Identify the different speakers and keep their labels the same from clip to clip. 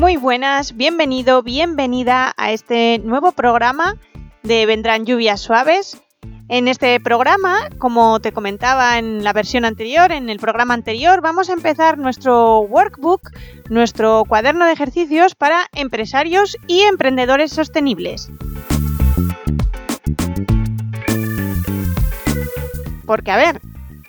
Speaker 1: Muy buenas, bienvenido, bienvenida a este nuevo programa de Vendrán lluvias suaves. En este programa, como te comentaba en la versión anterior, en el programa anterior, vamos a empezar nuestro workbook, nuestro cuaderno de ejercicios para empresarios y emprendedores sostenibles. Porque, a ver,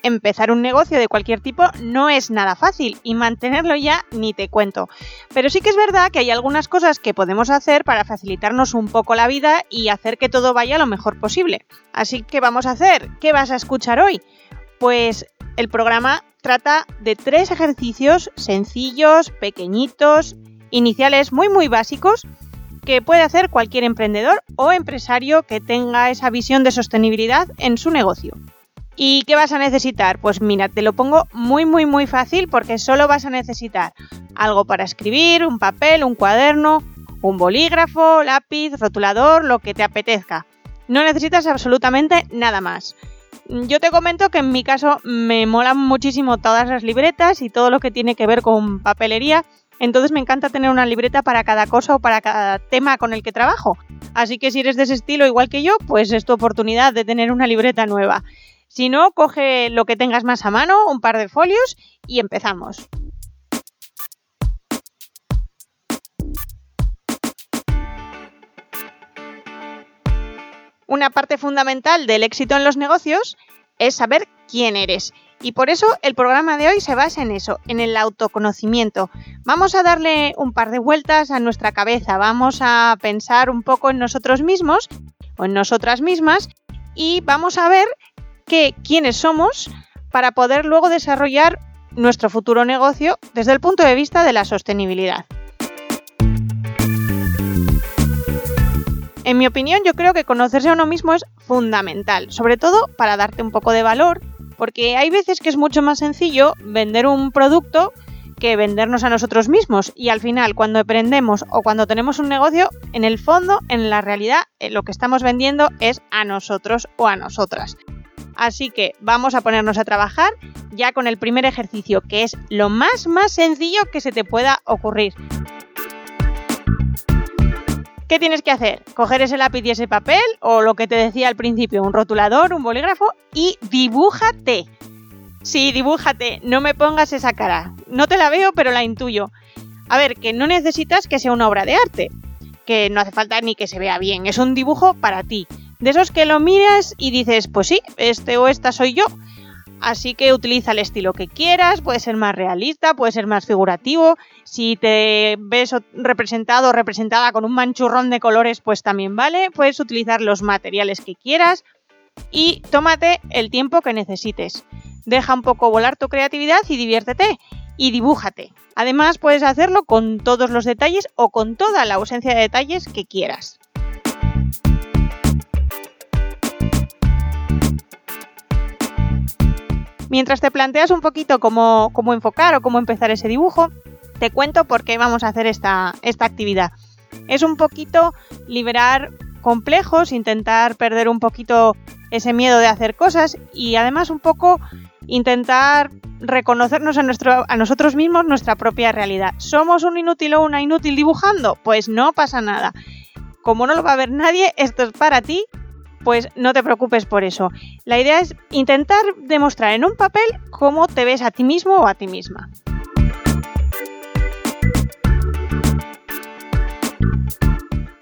Speaker 1: empezar un negocio de cualquier tipo no es nada fácil y mantenerlo ya ni te cuento. Pero sí que es verdad que hay algunas cosas que podemos hacer para facilitarnos un poco la vida y hacer que todo vaya lo mejor posible. Así que vamos a hacer, ¿qué vas a escuchar hoy? Pues el programa trata de tres ejercicios sencillos, pequeñitos, iniciales muy muy básicos que puede hacer cualquier emprendedor o empresario que tenga esa visión de sostenibilidad en su negocio. ¿Y qué vas a necesitar? Pues mira, te lo pongo muy muy muy fácil porque solo vas a necesitar algo para escribir, un papel, un cuaderno, un bolígrafo, lápiz, rotulador, lo que te apetezca. No necesitas absolutamente nada más. Yo te comento que en mi caso me molan muchísimo todas las libretas y todo lo que tiene que ver con papelería, entonces me encanta tener una libreta para cada cosa o para cada tema con el que trabajo. Así que si eres de ese estilo igual que yo, pues es tu oportunidad de tener una libreta nueva. Si no, coge lo que tengas más a mano, un par de folios y empezamos. Una parte fundamental del éxito en los negocios es saber quién eres. Y por eso el programa de hoy se basa en eso, en el autoconocimiento. Vamos a darle un par de vueltas a nuestra cabeza, vamos a pensar un poco en nosotros mismos o en nosotras mismas y vamos a ver quiénes somos para poder luego desarrollar nuestro futuro negocio desde el punto de vista de la sostenibilidad. En mi opinión, yo creo que conocerse a uno mismo es fundamental, sobre todo para darte un poco de valor, porque hay veces que es mucho más sencillo vender un producto que vendernos a nosotros mismos y al final cuando aprendemos o cuando tenemos un negocio, en el fondo, en la realidad, eh, lo que estamos vendiendo es a nosotros o a nosotras. Así que vamos a ponernos a trabajar ya con el primer ejercicio, que es lo más más sencillo que se te pueda ocurrir. ¿Qué tienes que hacer? Coger ese lápiz y ese papel, o lo que te decía al principio, un rotulador, un bolígrafo, y dibújate. Sí, dibújate, no me pongas esa cara. No te la veo, pero la intuyo. A ver, que no necesitas que sea una obra de arte, que no hace falta ni que se vea bien, es un dibujo para ti. De esos que lo miras y dices, pues sí, este o esta soy yo. Así que utiliza el estilo que quieras, puede ser más realista, puede ser más figurativo. Si te ves representado o representada con un manchurrón de colores, pues también vale. Puedes utilizar los materiales que quieras y tómate el tiempo que necesites. Deja un poco volar tu creatividad y diviértete y dibújate. Además, puedes hacerlo con todos los detalles o con toda la ausencia de detalles que quieras. Mientras te planteas un poquito cómo, enfocar o cómo empezar ese dibujo, te cuento por qué vamos a hacer esta, esta actividad. Es un poquito liberar complejos, intentar perder un poquito ese miedo de hacer cosas y además un poco intentar reconocernos a, nuestro, a nosotros mismos nuestra propia realidad. ¿Somos un inútil o una inútil dibujando? Pues no pasa nada. Como no lo va a ver nadie, esto es para ti pues no te preocupes por eso. La idea es intentar demostrar en un papel cómo te ves a ti mismo o a ti misma.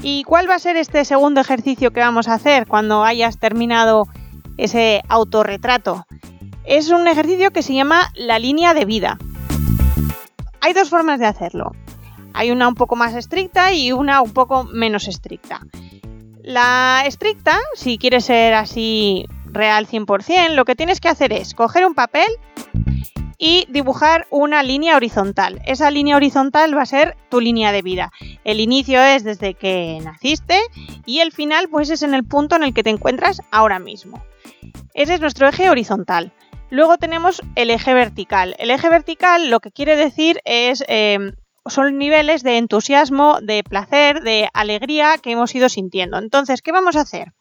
Speaker 1: ¿Y cuál va a ser este segundo ejercicio que vamos a hacer cuando hayas terminado ese autorretrato? Es un ejercicio que se llama la línea de vida. Hay dos formas de hacerlo. Hay una un poco más estricta y una un poco menos estricta. La estricta, si quieres ser así real 100%, lo que tienes que hacer es coger un papel y dibujar una línea horizontal. Esa línea horizontal va a ser tu línea de vida. El inicio es desde que naciste y el final pues es en el punto en el que te encuentras ahora mismo. Ese es nuestro eje horizontal. Luego tenemos el eje vertical. El eje vertical lo que quiere decir es em, son niveles de entusiasmo, de placer, de alegría que hemos ido sintiendo. Entonces, ¿qué vamos a hacer?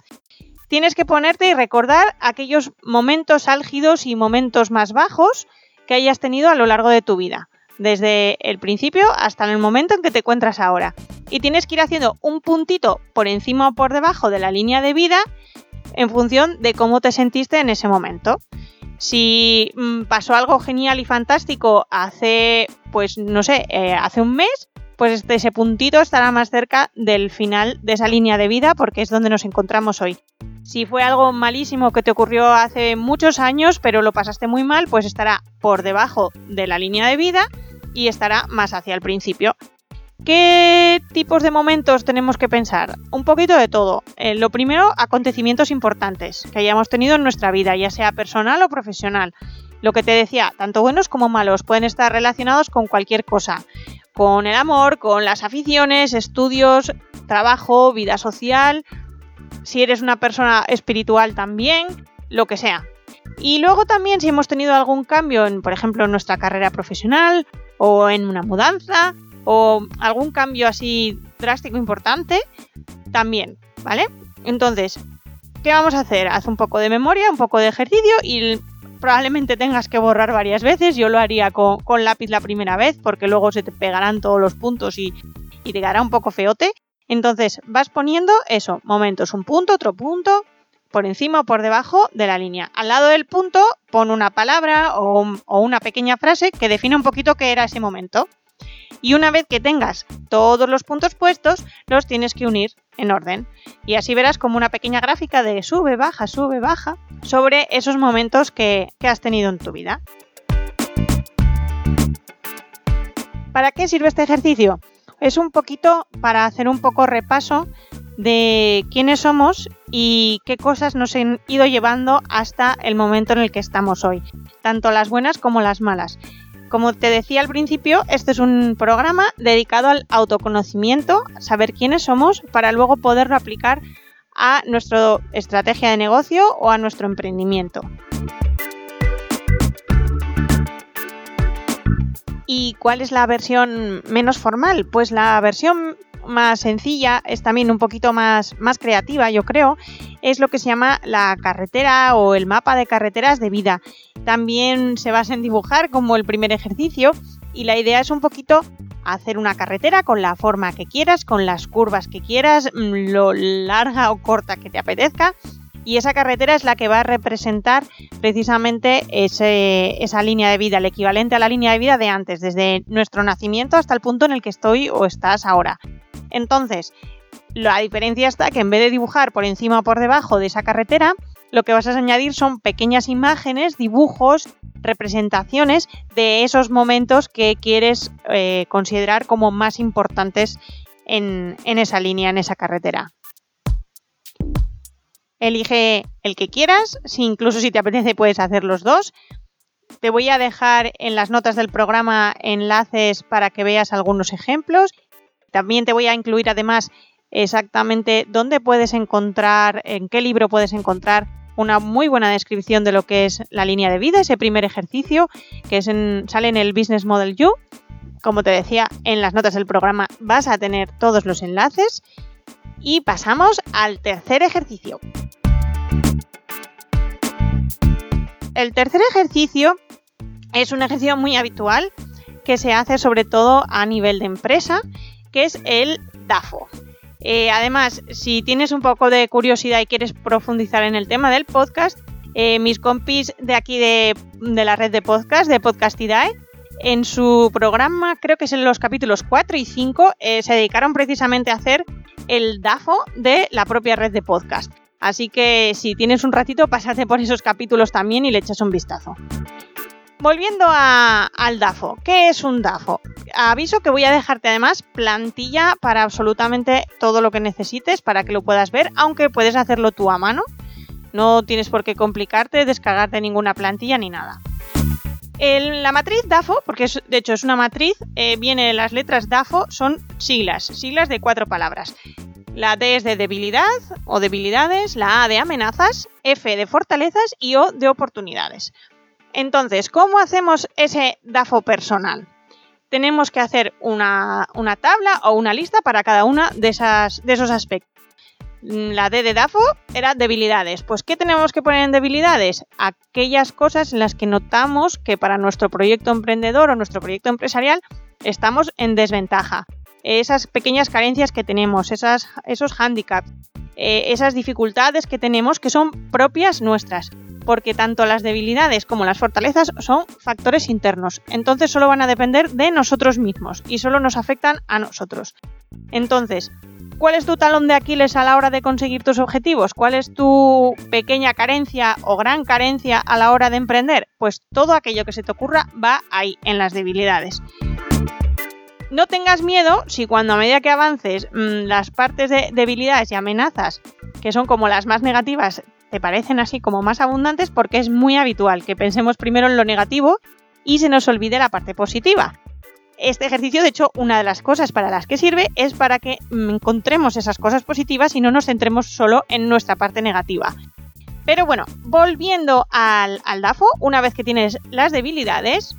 Speaker 1: Tienes que ponerte y recordar aquellos momentos álgidos y momentos más bajos que hayas tenido a lo largo de tu vida, desde el principio hasta el momento en que te encuentras ahora. Y tienes que ir haciendo un puntito por encima o por debajo de la línea de vida en función de cómo te sentiste en ese momento. Si mm, pasó algo genial y fantástico hace, pues no sé, eh, hace un mes, pues este, ese puntito estará más cerca del final de esa línea de vida porque es donde nos encontramos hoy. Si fue algo malísimo que te ocurrió hace muchos años, pero lo pasaste muy mal, pues estará por debajo de la línea de vida y estará más hacia el principio. ¿Qué tipos de momentos tenemos que pensar? Un poquito de todo. Eh, lo primero, acontecimientos importantes que hayamos tenido en nuestra vida, ya sea personal o profesional. Lo que te decía, tanto buenos como malos, pueden estar relacionados con cualquier cosa. Con el amor, con las aficiones, estudios, trabajo, vida social. Si eres una persona espiritual también, lo que sea. Y luego también si hemos tenido algún cambio en, por ejemplo, en nuestra carrera profesional o en una mudanza o algún cambio así drástico importante, también, ¿vale? Entonces, ¿qué vamos a hacer? Haz un poco de memoria, un poco de ejercicio y probablemente tengas que borrar varias veces. Yo lo haría con, lápiz la primera vez porque luego se te pegarán todos los puntos y, y te quedará un poco feote. Entonces vas poniendo eso, momentos, un punto, otro punto, por encima o por debajo de la línea. Al lado del punto pon una palabra o, una pequeña frase que define un poquito qué era ese momento y una vez que tengas todos los puntos puestos, los tienes que unir en orden. Y así verás como una pequeña gráfica de sube, baja, sube, baja sobre esos momentos que, has tenido en tu vida. ¿Para qué sirve este ejercicio? Es un poquito para hacer un poco repaso de quiénes somos y qué cosas nos han ido llevando hasta el momento en el que estamos hoy, tanto las buenas como las malas. Como te decía al principio, este es un programa dedicado al autoconocimiento, saber quiénes somos para luego poderlo aplicar a nuestra estrategia de negocio o a nuestro emprendimiento. ¿Y cuál es la versión menos formal? Pues la versión más sencilla, es también un poquito más, más creativa, yo creo, es lo que se llama la carretera o el mapa de carreteras de vida. También se basa en dibujar como el primer ejercicio y la idea es un poquito hacer una carretera con la forma que quieras, con las curvas que quieras, mm, lo larga o corta que te apetezca. Y esa carretera es la que va a representar precisamente esa línea de vida, el equivalente a la línea de vida de antes, desde nuestro nacimiento hasta el punto en el que estoy o estás ahora. Entonces, la diferencia está que en vez de dibujar por encima o por debajo de esa carretera, lo que vas a añadir son pequeñas imágenes, dibujos, representaciones de esos momentos que quieres eh, considerar como más importantes en, en esa línea, en esa carretera. Elige el que quieras, si incluso si te apetece puedes hacer los dos. Te voy a dejar en las notas del programa enlaces para que veas algunos ejemplos también te voy a incluir además exactamente dónde puedes encontrar, en qué libro puedes encontrar una muy buena descripción de lo que es la línea de vida, ese primer ejercicio que sale en el Business Model You. Como te decía, en las notas del programa vas a tener todos los enlaces. Y pasamos al tercer ejercicio. El tercer ejercicio es un ejercicio muy habitual que se hace sobre todo a nivel de empresa que es el DAFO. Eh, además, si tienes un poco de curiosidad y quieres profundizar en el tema del podcast, eh, mis compis de aquí de, la red de podcast, de Podcastidae, en su programa, creo que es en los capítulos 4 y 5, eh, se dedicaron precisamente a hacer el DAFO de la propia red de podcast. Así que si tienes un ratito, pásate por esos capítulos también y le echas un vistazo. Volviendo al DAFO, ¿qué es un DAFO? Aviso que voy a dejarte además plantilla para absolutamente todo lo que necesites para que lo puedas ver, aunque puedes hacerlo tú a mano. No tienes por qué complicarte, descargarte ninguna plantilla ni nada. la matriz DAFO, porque de hecho es una matriz, eh, viene las letras DAFO, son siglas, siglas de cuatro palabras. La D es de debilidad o debilidades, la A de amenazas, F de fortalezas y O de oportunidades. Entonces, ¿cómo hacemos ese DAFO personal? Tenemos que hacer una, una tabla o una lista para cada una de, esas, de esos aspectos. Mm, la D de DAFO era debilidades. Pues, ¿qué tenemos que poner en debilidades? Aquellas cosas en las que notamos que para nuestro proyecto emprendedor o nuestro proyecto empresarial estamos en desventaja. Esas pequeñas carencias que tenemos, esos hándicaps, eh, esas dificultades que tenemos que son propias nuestras. Porque tanto las debilidades como las fortalezas son factores internos. Entonces solo van a depender de nosotros mismos y solo nos afectan a nosotros. Entonces, ¿Cuál es tu talón de Aquiles a la hora de conseguir tus objetivos? ¿Cuál es tu pequeña carencia o gran carencia a la hora de emprender? Pues todo aquello que se te ocurra va ahí, en las debilidades. No tengas miedo si cuando a medida que avances mm, las partes de debilidades y amenazas, que son como las más negativas, te parecen así como más abundantes porque es muy habitual que pensemos primero en lo negativo y se nos olvide la parte positiva. Este ejercicio, de hecho, una de las cosas para las que sirve es para que mm, encontremos esas cosas positivas y no nos centremos solo en nuestra parte negativa. Pero bueno, volviendo al, DAFO, una vez que tienes las debilidades,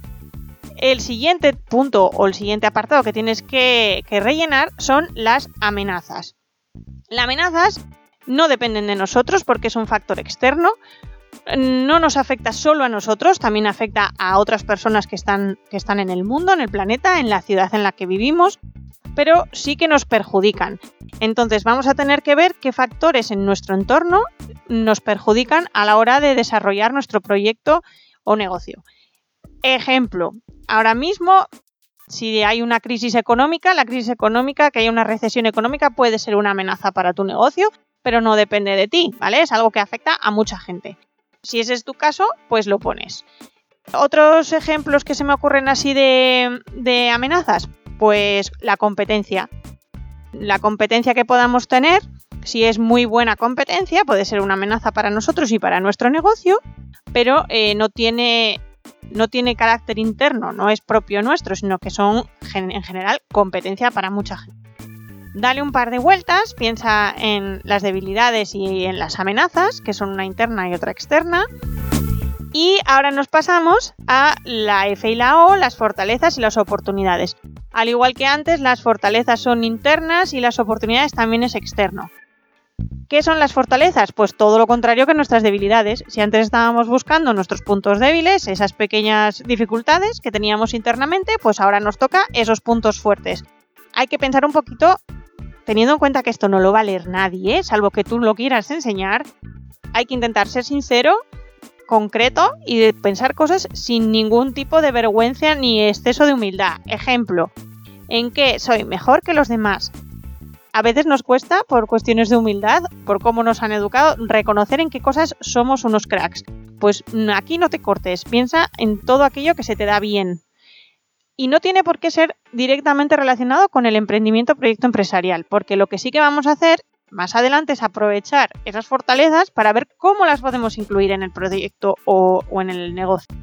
Speaker 1: el siguiente punto o el siguiente apartado que tienes que, que rellenar son las amenazas. Las amenazas no dependen de nosotros porque es un factor externo, no nos afecta solo a nosotros, también afecta a otras personas que están, que están en el mundo, en el planeta, en la ciudad en la que vivimos, pero sí que nos perjudican. Entonces vamos a tener que ver qué factores en nuestro entorno nos perjudican a la hora de desarrollar nuestro proyecto o negocio. Ejemplo, ahora mismo si hay una crisis económica, la crisis económica, que haya una recesión económica puede ser una amenaza para tu negocio, pero no depende de ti, ¿vale? Es algo que afecta a mucha gente. Si ese es tu caso, pues lo pones. Otros ejemplos que se me ocurren así de, amenazas, pues la competencia. La competencia que podamos tener, si es muy buena competencia, puede ser una amenaza para nosotros y para nuestro negocio, pero eh, no, tiene, no tiene carácter interno, no es propio nuestro, sino que son en general competencia para mucha gente. Dale un par de vueltas, piensa en las debilidades y en las amenazas, que son una interna y otra externa. Y ahora nos pasamos a la F y la O, las fortalezas y las oportunidades. Al igual que antes, las fortalezas son internas y las oportunidades también es externo. ¿Qué son las fortalezas? Pues todo lo contrario que nuestras debilidades. Si antes estábamos buscando nuestros puntos débiles, esas pequeñas dificultades que teníamos internamente, pues ahora nos toca esos puntos fuertes. Hay que pensar un poquito teniendo en cuenta que esto no lo va a leer nadie, salvo que tú lo quieras enseñar, hay que intentar ser sincero, concreto y pensar cosas sin ningún tipo de vergüenza ni exceso de humildad. Ejemplo, ¿en qué soy mejor que los demás? A veces nos cuesta, por cuestiones de humildad, por cómo nos han educado, reconocer en qué cosas somos unos cracks. Pues aquí no te cortes, piensa en todo aquello que se te da bien, y no tiene por qué ser directamente relacionado con el emprendimiento proyecto empresarial, porque lo que sí que vamos a hacer más adelante es aprovechar esas fortalezas para ver cómo las podemos incluir en el proyecto o, en el negocio.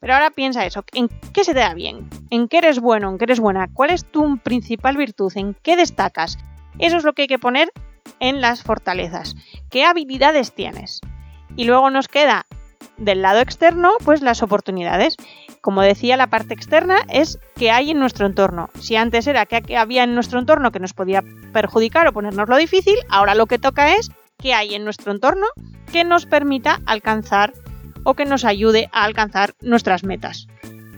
Speaker 1: Pero ahora piensa eso, ¿en qué se te da bien? ¿En qué eres bueno? ¿En qué eres buena? ¿Cuál es tu principal virtud? ¿En qué destacas? Eso es lo que hay que poner en las fortalezas. ¿Qué habilidades tienes? Y luego nos queda del lado externo, pues las oportunidades. Como decía, la parte externa es que hay en nuestro entorno. Si antes era que había en nuestro entorno que nos podía perjudicar o ponernos lo difícil, ahora lo que toca es que hay en nuestro entorno que nos permita alcanzar o que nos ayude a alcanzar nuestras metas.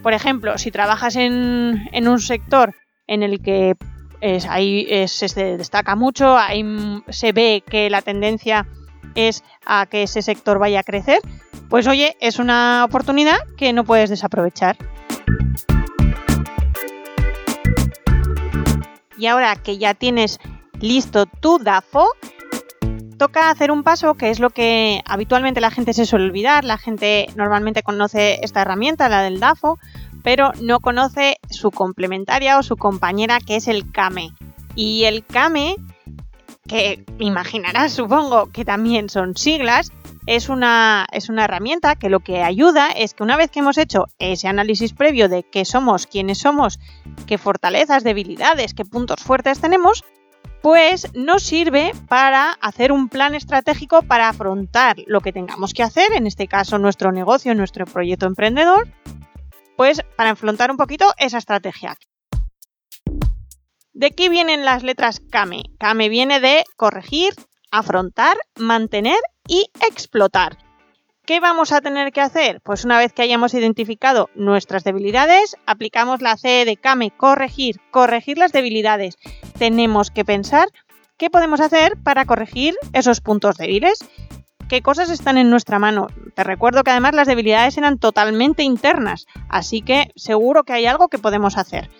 Speaker 1: Por ejemplo, si trabajas en, un sector en el que ahí se destaca mucho, ahí se ve que la tendencia es a que ese sector vaya a crecer, pues oye, es una oportunidad que no puedes desaprovechar. Y ahora que ya tienes listo tu DAFO, toca hacer un paso que es lo que habitualmente la gente se suele olvidar. La gente normalmente conoce esta herramienta, la del DAFO, pero no conoce su complementaria o su compañera que es el CAME. Y el CAME, que imaginarás supongo que también son siglas, es una, es una herramienta que lo que ayuda es que una vez que hemos hecho ese análisis previo de qué somos, quiénes somos, qué fortalezas, debilidades, qué puntos fuertes tenemos, pues nos sirve para hacer un plan estratégico para afrontar lo que tengamos que hacer, en este caso nuestro negocio, nuestro proyecto emprendedor, pues para afrontar un poquito esa estrategia. ¿De qué vienen las letras KAME? KAME viene de corregir, afrontar, mantener y explotar. ¿Qué vamos a tener que hacer? Pues una vez que hayamos identificado nuestras debilidades, aplicamos la C de Kame, corregir, corregir las debilidades. Tenemos que pensar qué podemos hacer para corregir esos puntos débiles. ¿Qué cosas están en nuestra mano? Te recuerdo que además las debilidades eran totalmente internas, así que seguro que hay algo que podemos hacer.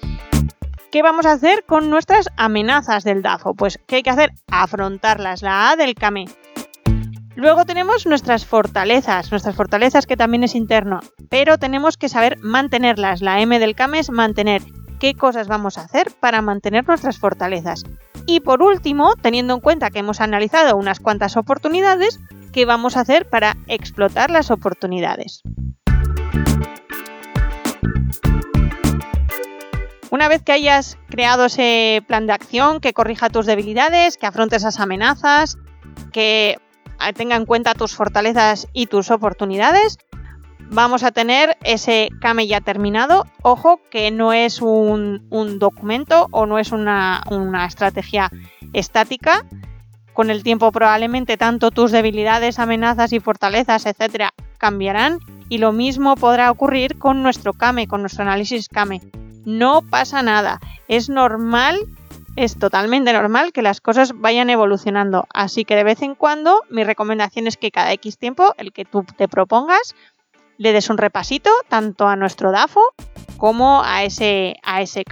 Speaker 1: ¿Qué vamos a hacer con nuestras amenazas del DAFO? Pues, ¿qué hay que hacer? Afrontarlas, la A del Kame. Luego tenemos nuestras fortalezas, nuestras fortalezas que también es interno, pero tenemos que saber mantenerlas. La M del CAME es mantener. ¿Qué cosas vamos a hacer para mantener nuestras fortalezas? Y por último, teniendo en cuenta que hemos analizado unas cuantas oportunidades, ¿qué vamos a hacer para explotar las oportunidades? Una vez que hayas creado ese plan de acción que corrija tus debilidades, que afronte esas amenazas, que tenga en cuenta tus fortalezas y tus oportunidades, vamos a tener ese Kame ya terminado. Ojo que no es un, documento o no es una, una, estrategia estática. Con el tiempo probablemente tanto tus debilidades, amenazas y fortalezas, etcétera, cambiarán y lo mismo podrá ocurrir con nuestro Kame, con nuestro análisis Kame. No pasa nada, es normal es totalmente normal que las cosas vayan evolucionando. Así que de vez en cuando mi recomendación es que cada X tiempo, el que tú te propongas, le des un repasito tanto a nuestro DAFO como a ese, a ese.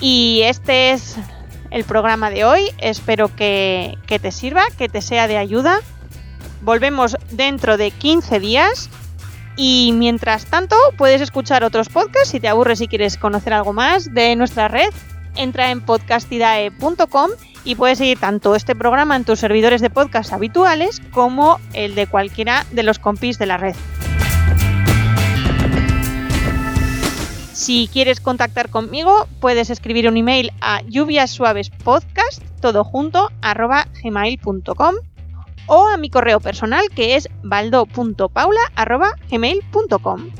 Speaker 1: Y este es el programa de hoy. Espero que, te sirva, que te sea de ayuda. Volvemos dentro de 15 días. Y mientras tanto, puedes escuchar otros podcasts si te aburres y quieres conocer algo más de nuestra red. Entra en podcastidae.com y puedes seguir tanto este programa en tus servidores de podcast habituales como el de cualquiera de los compis de la red. Si quieres contactar conmigo, puedes escribir un email a lluviasuavespodcast, todo junto, arroba gmail.com o a mi correo personal que es baldo.paula arroba gmail.com.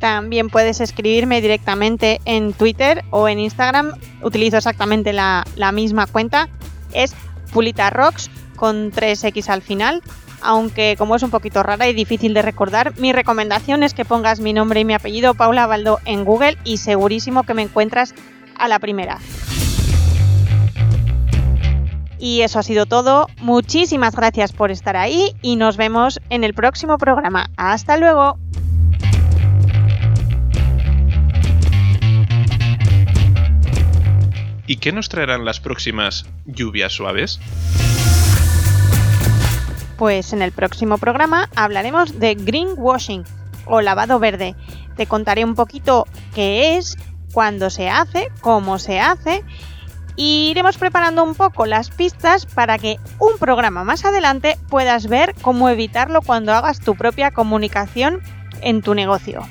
Speaker 1: También puedes escribirme directamente en Twitter o en Instagram. Utilizo exactamente la, la misma cuenta. Es pulitarrocks con 3x al final aunque como es un poquito rara y difícil de recordar, mi recomendación es que pongas mi nombre y mi apellido Paula Baldo en Google y segurísimo que me encuentras a la primera. Y eso ha sido todo. Muchísimas gracias por estar ahí y nos vemos en el próximo programa. Hasta luego.
Speaker 2: ¿Y qué nos traerán las próximas lluvias suaves?
Speaker 1: Pues en el próximo programa hablaremos de greenwashing o lavado verde. Te contaré un poquito qué es, cuándo se hace, cómo se hace y iremos preparando un poco las pistas para que un programa más adelante puedas ver cómo evitarlo cuando hagas tu propia comunicación en tu negocio.